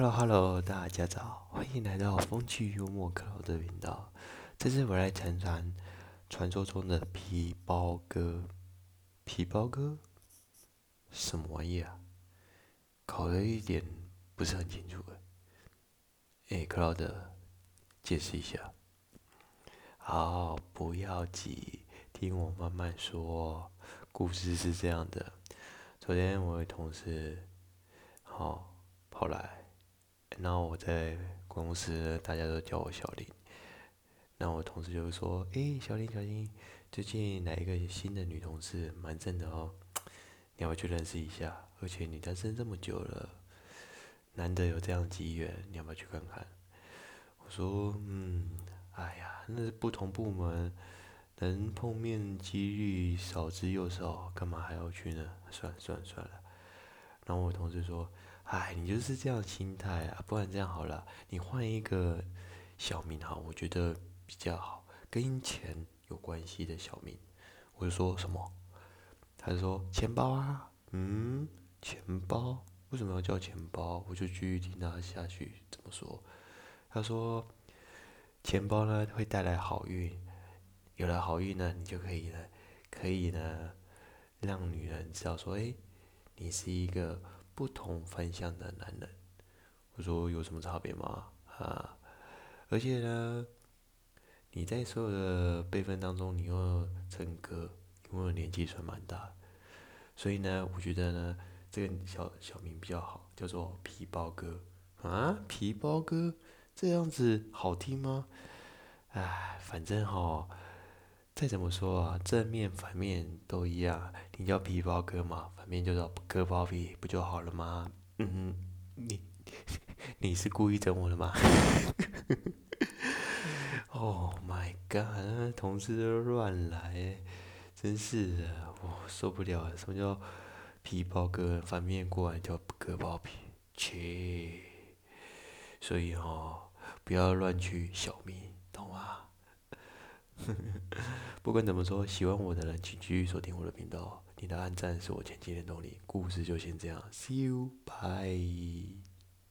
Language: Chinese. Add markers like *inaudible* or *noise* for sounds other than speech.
Hello Hello，大家早，欢迎来到风趣幽默克劳的频道。这次我来谈谈传说中的皮包哥。皮包哥，什么玩意啊？考了一点不是很清楚哎。哎，克劳德，解释一下。好，不要急，听我慢慢说。故事是这样的：昨天我的同事，好跑来。然后我在公司，大家都叫我小林。那我同事就说：“哎，小林，小林，最近来一个新的女同事，蛮正的哦，你要不要去认识一下？而且你单身这么久了，难得有这样机缘，你要不要去看看？”我说：“嗯，哎呀，那是不同部门，能碰面几率少之又少，干嘛还要去呢？算了算了算了。”然后我同事说。哎，你就是这样心态啊！不然这样好了，你换一个小名哈，我觉得比较好，跟钱有关系的小名。我就说什么？他就说钱包啊，嗯，钱包为什么要叫钱包？我就继续听他下去怎么说。他说钱包呢会带来好运，有了好运呢，你就可以呢，可以呢，让女人知道说，哎，你是一个。不同方向的男人，我说有什么差别吗？啊，而且呢，你在所有的辈分当中，你又称哥，因为年纪算蛮大，所以呢，我觉得呢，这个小小名比较好，叫做皮包哥啊，皮包哥这样子好听吗？唉，反正哈。再怎么说啊，正面反面都一样。你叫皮包哥嘛，反面就叫割包皮，不就好了吗？嗯，你 *laughs* 你是故意整我的吗？*laughs* Oh my god，同事都乱来，真是的，我受不了。什么叫皮包哥？反面过来叫割包皮，切。所以哈，不要乱取小名，懂吗？呵呵不管怎么说，喜欢我的人请继续锁定我的频道。你的按赞是我前进的动力。故事就先这样，See you，bye。